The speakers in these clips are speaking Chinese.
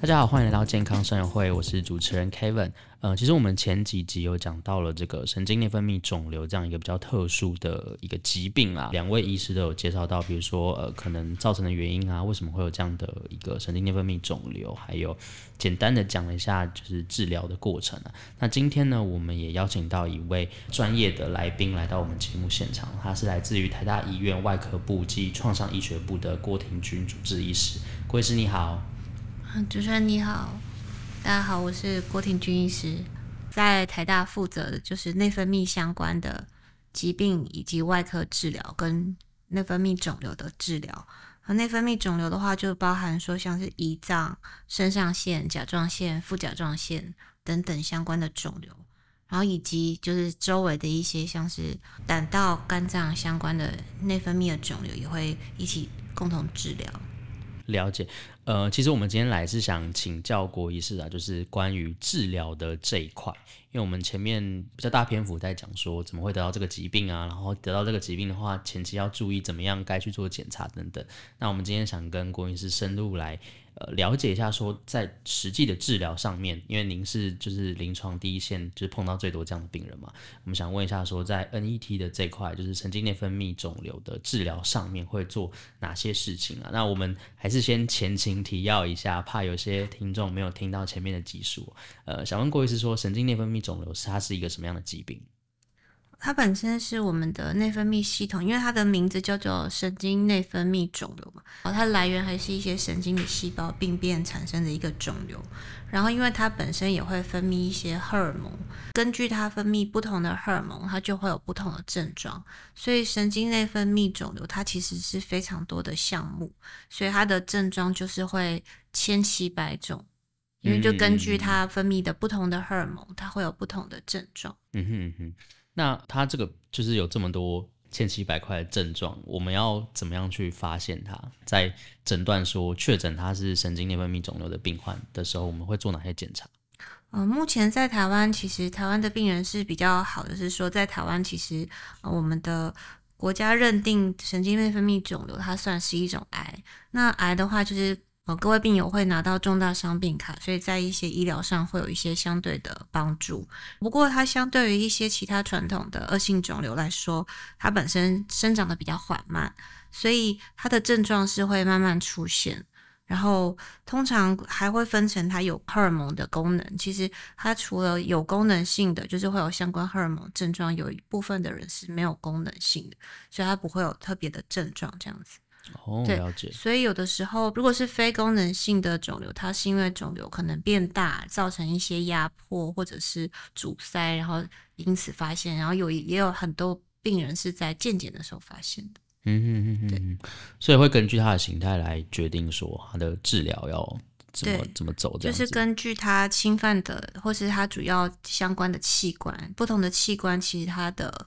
大家好，欢迎来到健康生活会，我是主持人 Kevin。呃，其实我们前几集有讲到了这个神经内分泌肿瘤这样一个比较特殊的一个疾病啊，两位医师都有介绍到，比如说呃可能造成的原因啊，为什么会有这样的一个神经内分泌肿瘤，还有简单的讲了一下就是治疗的过程啊。那今天呢，我们也邀请到一位专业的来宾来到我们节目现场，他是来自于台大医院外科部及创伤医学部的郭廷钧主治医师。郭医师你好。主持人你好，大家好，我是郭廷钧医师，在台大负责的就是内分泌相关的疾病以及外科治疗跟内分泌肿瘤的治疗。和内分泌肿瘤的话，就包含说像是胰脏、肾上腺、甲状腺、副甲状腺等等相关的肿瘤，然后以及就是周围的一些像是胆道、肝脏相关的内分泌的肿瘤，也会一起共同治疗。了解。呃，其实我们今天来是想请教郭医师啊，就是关于治疗的这一块，因为我们前面比较大篇幅在讲说怎么会得到这个疾病啊，然后得到这个疾病的话，前期要注意怎么样该去做检查等等。那我们今天想跟郭医师深入来。呃，了解一下，说在实际的治疗上面，因为您是就是临床第一线，就是碰到最多这样的病人嘛。我们想问一下，说在 NET 的这块，就是神经内分泌肿瘤的治疗上面会做哪些事情啊？那我们还是先前情提要一下，怕有些听众没有听到前面的集数。呃，想问郭医师说，神经内分泌肿瘤它是一个什么样的疾病？它本身是我们的内分泌系统，因为它的名字叫做神经内分泌肿瘤嘛，然后它来源还是一些神经的细胞病变产生的一个肿瘤。然后因为它本身也会分泌一些荷尔蒙，根据它分泌不同的荷尔蒙，它就会有不同的症状。所以神经内分泌肿瘤它其实是非常多的项目，所以它的症状就是会千奇百种，因为就根据它分泌的不同的荷尔蒙，它会有不同的症状。嗯哼哼。那他这个就是有这么多千奇百怪的症状，我们要怎么样去发现他？在诊断说确诊他是神经内分泌肿瘤的病患的时候，我们会做哪些检查？呃，目前在台湾，其实台湾的病人是比较好的，是说在台湾其实呃我们的国家认定神经内分泌肿瘤，它算是一种癌。那癌的话就是。呃，各位病友会拿到重大伤病卡，所以在一些医疗上会有一些相对的帮助。不过，它相对于一些其他传统的恶性肿瘤来说，它本身生长的比较缓慢，所以它的症状是会慢慢出现。然后，通常还会分成它有荷尔蒙的功能。其实，它除了有功能性的，就是会有相关荷尔蒙症状，有一部分的人是没有功能性的，所以它不会有特别的症状这样子。哦，了解。所以有的时候，如果是非功能性的肿瘤，它是因为肿瘤可能变大，造成一些压迫或者是阻塞，然后因此发现。然后有也有很多病人是在健检的时候发现的。嗯嗯嗯嗯，对。所以会根据它的形态来决定说它的治疗要怎么怎么走。就是根据他侵犯的或是他主要相关的器官，不同的器官其实它的。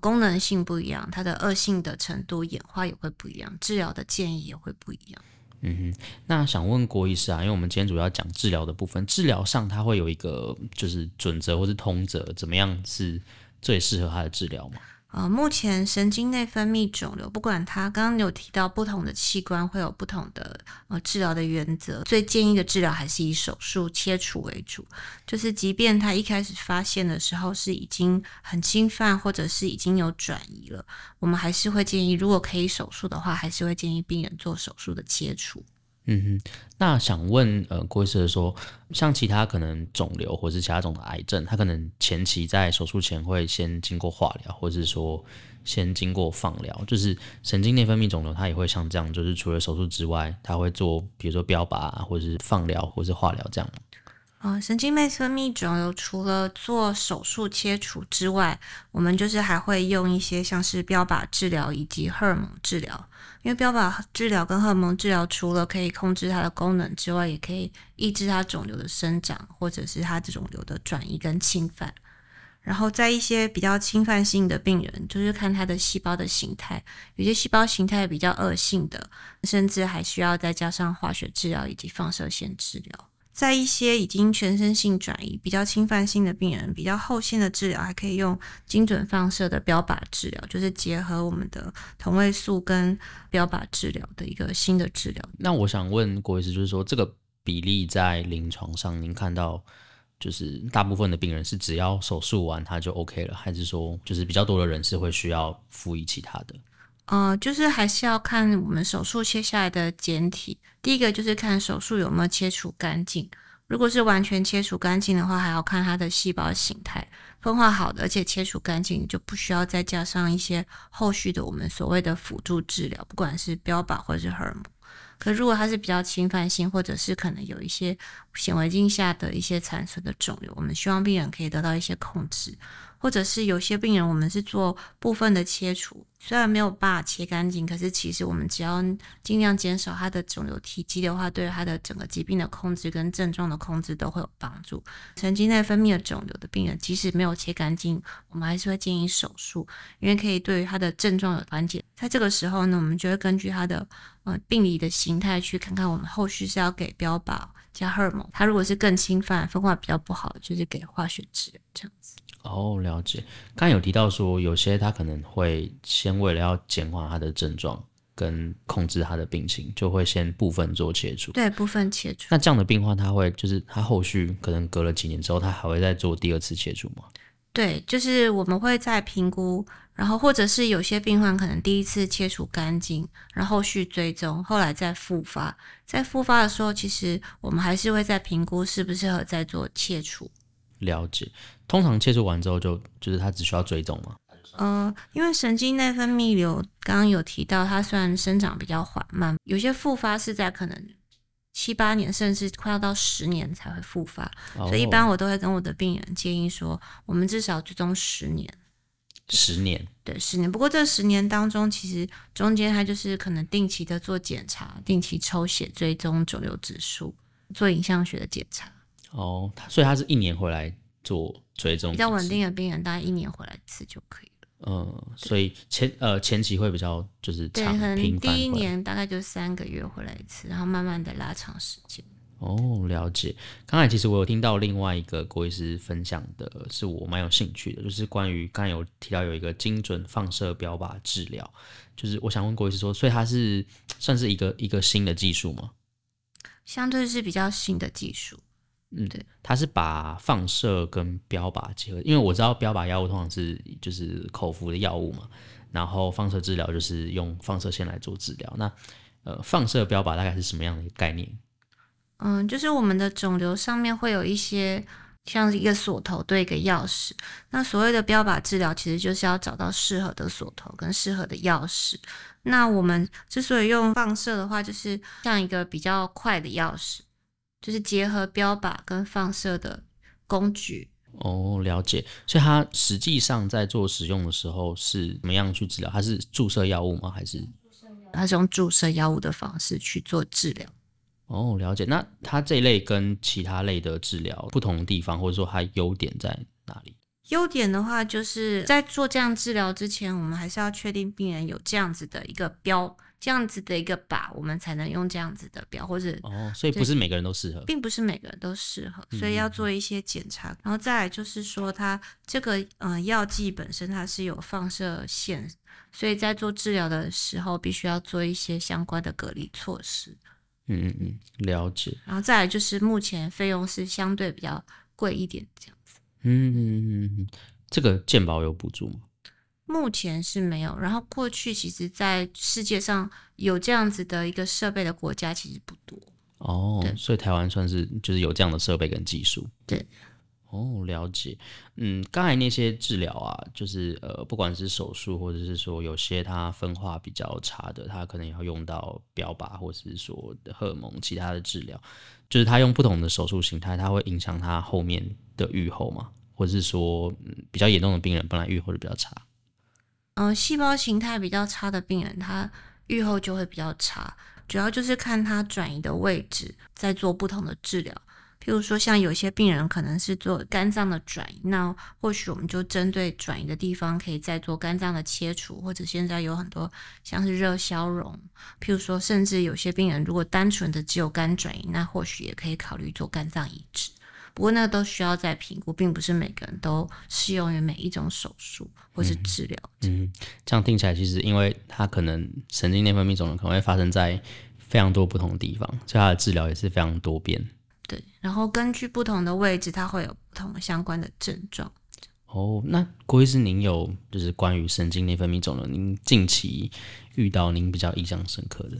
功能性不一样，它的恶性的程度演化也会不一样，治疗的建议也会不一样。嗯哼，那想问郭医师啊，因为我们今天主要讲治疗的部分，治疗上它会有一个就是准则或是通则，怎么样是最适合他的治疗吗？呃，目前神经内分泌肿瘤，不管它刚刚有提到不同的器官会有不同的呃治疗的原则，最建议的治疗还是以手术切除为主。就是即便它一开始发现的时候是已经很侵犯，或者是已经有转移了，我们还是会建议，如果可以手术的话，还是会建议病人做手术的切除。嗯哼，那想问呃，郭医师说，像其他可能肿瘤或是其他种的癌症，他可能前期在手术前会先经过化疗，或是说先经过放疗，就是神经内分泌肿瘤，它也会像这样，就是除了手术之外，它会做比如说标靶，或是放疗，或是化疗这样。呃，神经内分泌肿瘤除了做手术切除之外，我们就是还会用一些像是标靶治疗以及荷尔蒙治疗。因为标靶治疗跟荷尔蒙治疗除了可以控制它的功能之外，也可以抑制它肿瘤的生长，或者是它这肿瘤的转移跟侵犯。然后在一些比较侵犯性的病人，就是看它的细胞的形态，有些细胞形态比较恶性的，甚至还需要再加上化学治疗以及放射线治疗。在一些已经全身性转移、比较侵犯性的病人，比较后线的治疗还可以用精准放射的标靶治疗，就是结合我们的同位素跟标靶治疗的一个新的治疗。那我想问郭医师，就是说这个比例在临床上，您看到就是大部分的病人是只要手术完他就 OK 了，还是说就是比较多的人是会需要辅以其他的？呃，就是还是要看我们手术切下来的简体。第一个就是看手术有没有切除干净，如果是完全切除干净的话，还要看它的细胞形态分化好的，而且切除干净，就不需要再加上一些后续的我们所谓的辅助治疗，不管是标靶或是荷尔蒙。可如果它是比较侵犯性，或者是可能有一些显微镜下的一些残存的肿瘤，我们希望病人可以得到一些控制。或者是有些病人，我们是做部分的切除，虽然没有办法切干净，可是其实我们只要尽量减少它的肿瘤体积的话，对它的整个疾病的控制跟症状的控制都会有帮助。神经内分泌的肿瘤的病人，即使没有切干净，我们还是会建议手术，因为可以对于他的症状有缓解。在这个时候呢，我们就会根据他的呃病理的形态去看看，我们后续是要给标靶加荷尔蒙。他如果是更侵犯、分化比较不好，就是给化学治疗这样子。哦，了解。刚刚有提到说，有些他可能会先为了要减缓他的症状跟控制他的病情，就会先部分做切除。对，部分切除。那这样的病患，他会就是他后续可能隔了几年之后，他还会再做第二次切除吗？对，就是我们会再评估，然后或者是有些病患可能第一次切除干净，然后后续追踪，后来再复发。在复发的时候，其实我们还是会再评估适不适合再做切除。了解，通常切除完之后就就是它只需要追踪吗？呃，因为神经内分泌瘤刚刚有提到，它虽然生长比较缓慢，有些复发是在可能七八年，甚至快要到十年才会复发，哦、所以一般我都会跟我的病人建议说，我们至少追踪十年。十年，对，十年。不过这十年当中，其实中间它就是可能定期的做检查，定期抽血追踪肿瘤指数，做影像学的检查。哦，所以他是一年回来做追踪，比较稳定的病人大概一年回来一次就可以了。嗯，所以前呃前期会比较就是长，对，可能第一年大概就三个月回来一次，然后慢慢的拉长时间。哦，了解。刚才其实我有听到另外一个郭医师分享的，是我蛮有兴趣的，就是关于刚才有提到有一个精准放射标靶治疗，就是我想问郭医师说，所以它是算是一个一个新的技术吗？相对是比较新的技术。嗯，对，它是把放射跟标靶结合，因为我知道标靶药物通常是就是口服的药物嘛，然后放射治疗就是用放射线来做治疗。那呃，放射标靶大概是什么样的一个概念？嗯，就是我们的肿瘤上面会有一些像一个锁头对一个钥匙，那所谓的标靶治疗其实就是要找到适合的锁头跟适合的钥匙。那我们之所以用放射的话，就是像一个比较快的钥匙。就是结合标靶跟放射的工具哦，了解。所以它实际上在做使用的时候是怎么样去治疗？它是注射药物吗？还是它是用注射药物的方式去做治疗？哦，了解。那它这一类跟其他类的治疗不同的地方，或者说它优点在哪里？优点的话，就是在做这样治疗之前，我们还是要确定病人有这样子的一个标。这样子的一个靶，我们才能用这样子的表，或者哦，所以不是每个人都适合，并不是每个人都适合，所以要做一些检查，嗯、然后再来就是说，它这个嗯药剂本身它是有放射线，所以在做治疗的时候必须要做一些相关的隔离措施。嗯嗯嗯，了解。然后再来就是目前费用是相对比较贵一点，这样子。嗯嗯嗯，这个健保有补助吗？目前是没有，然后过去其实，在世界上有这样子的一个设备的国家其实不多哦，所以台湾算是就是有这样的设备跟技术。对，哦，了解。嗯，刚才那些治疗啊，就是呃，不管是手术或者是说有些它分化比较差的，它可能也要用到标靶或者是说荷尔蒙其他的治疗，就是它用不同的手术形态，它会影响它后面的预后嘛，或者是说，嗯，比较严重的病人本来预后就比较差。嗯，细胞形态比较差的病人，他预后就会比较差，主要就是看他转移的位置，再做不同的治疗。譬如说，像有些病人可能是做肝脏的转移，那或许我们就针对转移的地方，可以再做肝脏的切除，或者现在有很多像是热消融。譬如说，甚至有些病人如果单纯的只有肝转移，那或许也可以考虑做肝脏移植。不过那个都需要再评估，并不是每个人都适用于每一种手术或是治疗。嗯，这样听起来其实，因为它可能神经内分泌肿瘤可能会发生在非常多不同的地方，所以它的治疗也是非常多变。对，然后根据不同的位置，它会有不同相关的症状。哦，那郭医师，您有就是关于神经内分泌肿瘤，您近期遇到您比较印象深刻的？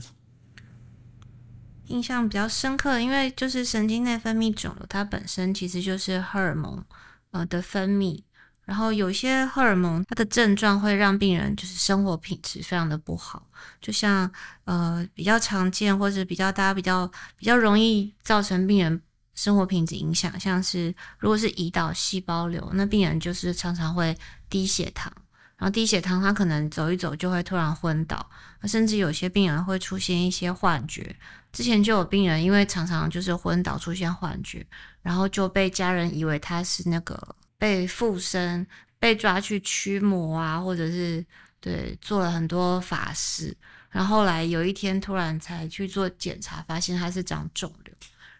印象比较深刻，因为就是神经内分泌肿瘤，它本身其实就是荷尔蒙呃的分泌，然后有些荷尔蒙它的症状会让病人就是生活品质非常的不好，就像呃比较常见或者比较大家比较比较容易造成病人生活品质影响，像是如果是胰岛细胞瘤，那病人就是常常会低血糖。然后低血糖，他可能走一走就会突然昏倒，甚至有些病人会出现一些幻觉。之前就有病人因为常常就是昏倒出现幻觉，然后就被家人以为他是那个被附身、被抓去驱魔啊，或者是对做了很多法事。然后后来有一天突然才去做检查，发现他是长肿瘤。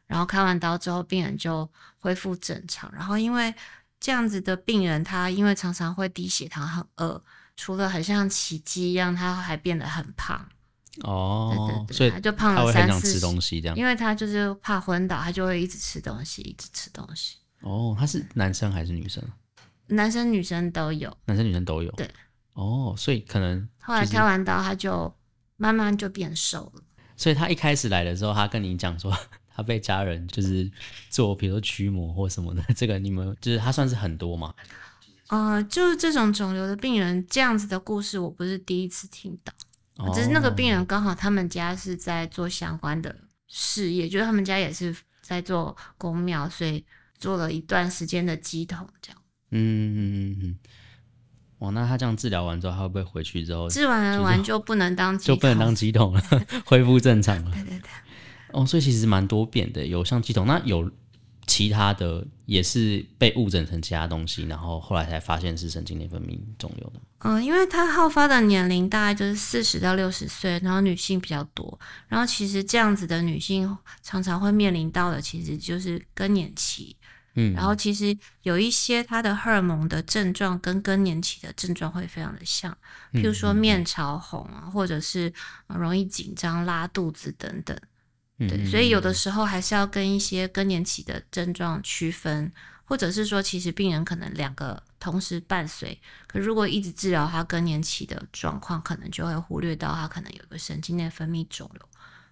然后开完刀之后，病人就恢复正常。然后因为这样子的病人，他因为常常会低血糖、很饿，除了很像奇迹一样，他还变得很胖。哦，对对对，所以他就胖了三四十。吃东西这样，因为他就是怕昏倒，他就会一直吃东西，一直吃东西。哦，他是男生还是女生？男生女生都有，男生女生都有。对，哦，所以可能后来开完刀，他就慢慢就变瘦了。所以他一开始来的时候，他跟你讲说。他被家人就是做，比如说驱魔或什么的，这个你们就是他算是很多吗？呃，就是这种肿瘤的病人这样子的故事，我不是第一次听到。哦、只是那个病人刚好他们家是在做相关的事业，就是他们家也是在做公庙，所以做了一段时间的乩童这样。嗯嗯嗯嗯。哇，那他这样治疗完之后，他会不会回去之后治完完就不能当就不能当乩童了，恢复正常了？对对对。哦，所以其实蛮多变的，有像乩童，那有其他的也是被误诊成其他东西，然后后来才发现是神经内分泌肿瘤的。嗯，因为它好发的年龄大概就是四十到六十岁，然后女性比较多，然后其实这样子的女性常常会面临到的其实就是更年期，嗯，然后其实有一些她的荷尔蒙的症状跟更年期的症状会非常的像，譬如说面潮红啊，或者是容易紧张、拉肚子等等。对，所以有的时候还是要跟一些更年期的症状区分，或者是说，其实病人可能两个同时伴随，可如果一直治疗他更年期的状况，可能就会忽略到他可能有个神经内分泌肿瘤，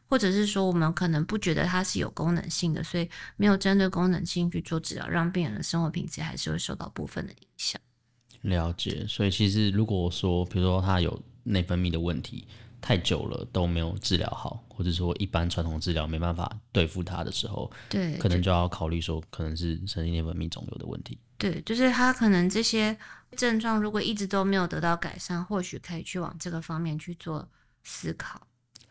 或者是说我们可能不觉得它是有功能性的，所以没有针对功能性去做治疗，让病人的生活品质还是会受到部分的影响。了解，所以其实如果说，比如说他有内分泌的问题。太久了都没有治疗好，或者说一般传统治疗没办法对付它的时候，对，可能就要考虑说可能是神经内分泌肿瘤的问题。对，就是他可能这些症状如果一直都没有得到改善，或许可以去往这个方面去做思考。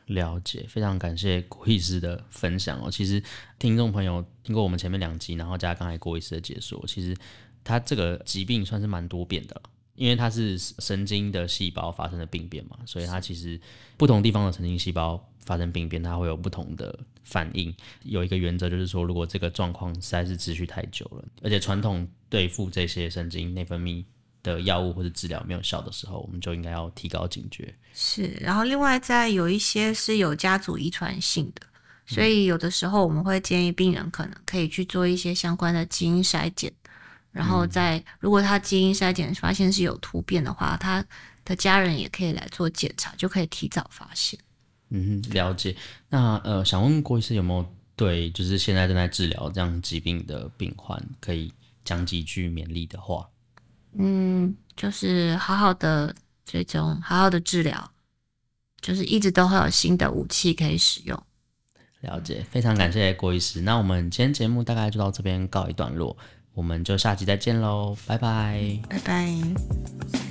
了解，非常感谢郭医师的分享哦。其实听众朋友听过我们前面两集，然后加刚才郭医师的解说，其实他这个疾病算是蛮多变的了。因为它是神经的细胞发生的病变嘛，所以它其实不同地方的神经细胞发生病变，它会有不同的反应。有一个原则就是说，如果这个状况实在是持续太久了，而且传统对付这些神经内分泌的药物或者治疗没有效的时候，我们就应该要提高警觉。是，然后另外在有一些是有家族遗传性的，所以有的时候我们会建议病人可能可以去做一些相关的基因筛检。然后在如果他基因筛检发现是有突变的话，他的家人也可以来做检查，就可以提早发现。嗯，了解。那呃，想问郭医师有没有对就是现在正在治疗这样疾病的病患，可以讲几句勉励的话？嗯，就是好好的追踪，好好的治疗，就是一直都会有新的武器可以使用。了解，非常感谢郭医师。那我们今天节目大概就到这边告一段落。我们就下集再见喽，拜拜，拜拜。